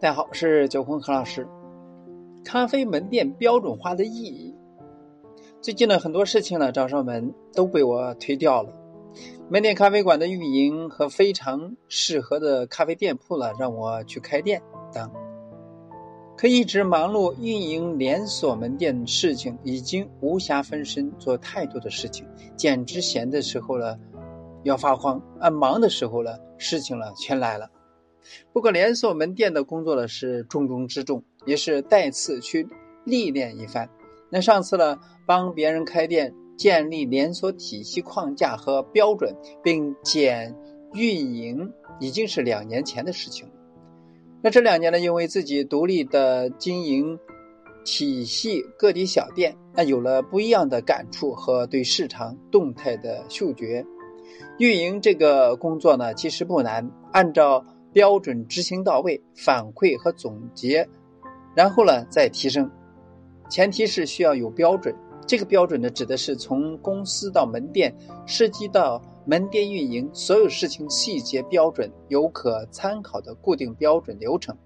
大家好，我是九坤何老师。咖啡门店标准化的意义，最近呢很多事情呢找上门都被我推掉了。门店咖啡馆的运营和非常适合的咖啡店铺呢，让我去开店等。可一直忙碌运营连锁门店事情，已经无暇分身做太多的事情，简直闲的时候了要发慌，啊忙的时候呢事情呢全来了。不过连锁门店的工作呢是重中之重，也是再次去历练一番。那上次呢帮别人开店，建立连锁体系框架和标准，并减运营，已经是两年前的事情了。那这两年呢，因为自己独立的经营体系个体小店，那有了不一样的感触和对市场动态的嗅觉。运营这个工作呢，其实不难，按照。标准执行到位，反馈和总结，然后呢再提升。前提是需要有标准，这个标准呢指的是从公司到门店，涉及到门店运营所有事情细节标准，有可参考的固定标准流程。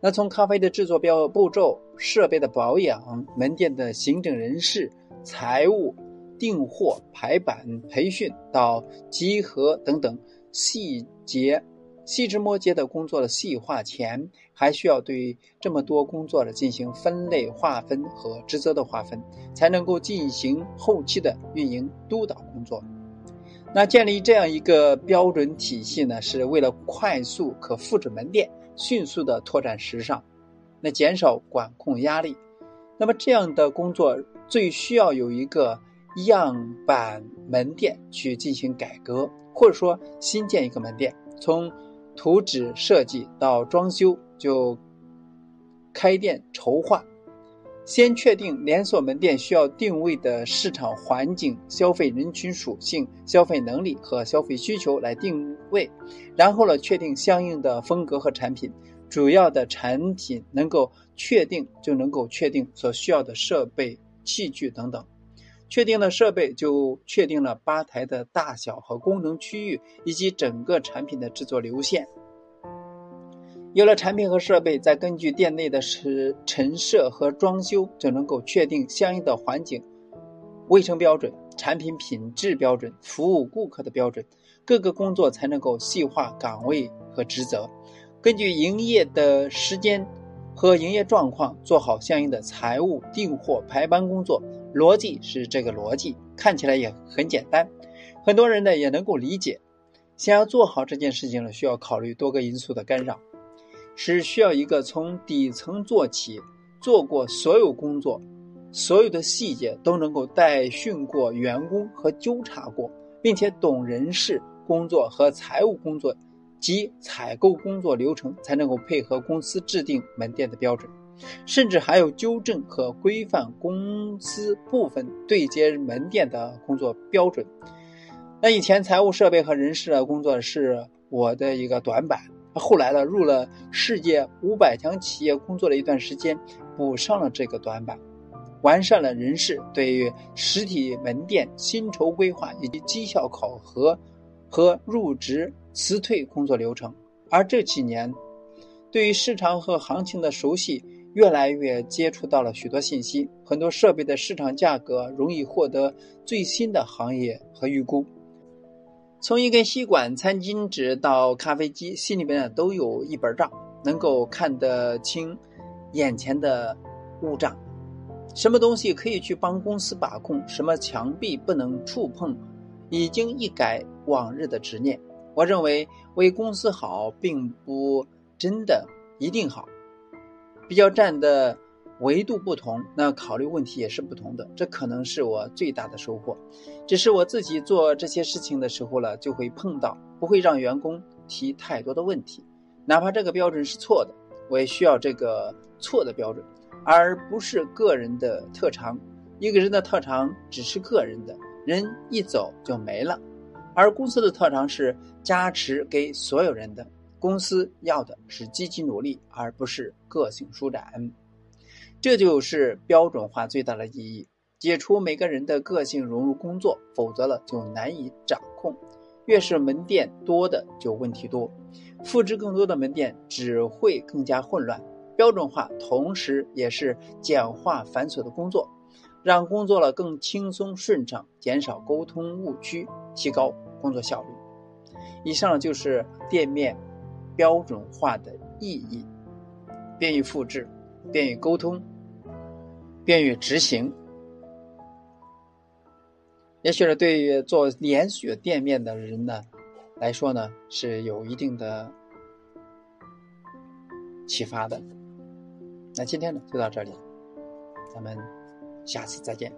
那从咖啡的制作标步骤、设备的保养、门店的行政人事、财务、订货、排版、培训到集合等等细节。细枝末节的工作的细化前，还需要对这么多工作的进行分类划分和职责的划分，才能够进行后期的运营督导工作。那建立这样一个标准体系呢，是为了快速可复制门店，迅速的拓展时尚，那减少管控压力。那么这样的工作最需要有一个样板门店去进行改革，或者说新建一个门店，从图纸设计到装修就开店筹划，先确定连锁门店需要定位的市场环境、消费人群属性、消费能力和消费需求来定位，然后呢确定相应的风格和产品，主要的产品能够确定就能够确定所需要的设备器具等等。确定了设备，就确定了吧台的大小和功能区域，以及整个产品的制作流线。有了产品和设备，再根据店内的是陈设和装修，就能够确定相应的环境卫生标准、产品品质标准、服务顾客的标准，各个工作才能够细化岗位和职责，根据营业的时间和营业状况，做好相应的财务、订货、排班工作。逻辑是这个逻辑，看起来也很简单，很多人呢也能够理解。想要做好这件事情呢，需要考虑多个因素的干扰，是需要一个从底层做起，做过所有工作，所有的细节都能够带训过员工和纠察过，并且懂人事工作和财务工作及采购工作流程，才能够配合公司制定门店的标准。甚至还有纠正和规范公司部分对接门店的工作标准。那以前财务设备和人事的工作是我的一个短板，后来呢入了世界五百强企业工作了一段时间，补上了这个短板，完善了人事对于实体门店薪酬规划以及绩效考核和入职辞退工作流程。而这几年，对于市场和行情的熟悉。越来越接触到了许多信息，很多设备的市场价格容易获得最新的行业和预估。从一根吸管、餐巾纸到咖啡机，心里面都有一本账，能够看得清眼前的物账。什么东西可以去帮公司把控，什么墙壁不能触碰，已经一改往日的执念。我认为为公司好，并不真的一定好。比较站的维度不同，那考虑问题也是不同的。这可能是我最大的收获。只是我自己做这些事情的时候呢，就会碰到，不会让员工提太多的问题。哪怕这个标准是错的，我也需要这个错的标准，而不是个人的特长。一个人的特长只是个人的，人一走就没了。而公司的特长是加持给所有人的。公司要的是积极努力，而不是个性舒展。这就是标准化最大的意义：解除每个人的个性融入工作，否则了就难以掌控。越是门店多的就问题多，复制更多的门店只会更加混乱。标准化同时也是简化繁琐的工作，让工作了更轻松顺畅，减少沟通误区，提高工作效率。以上就是店面标准化的意义：便于复制，便于沟通，便于执行。也许是对于做连锁店面的人呢来说呢，是有一定的启发的。那今天呢就到这里，咱们下次再见。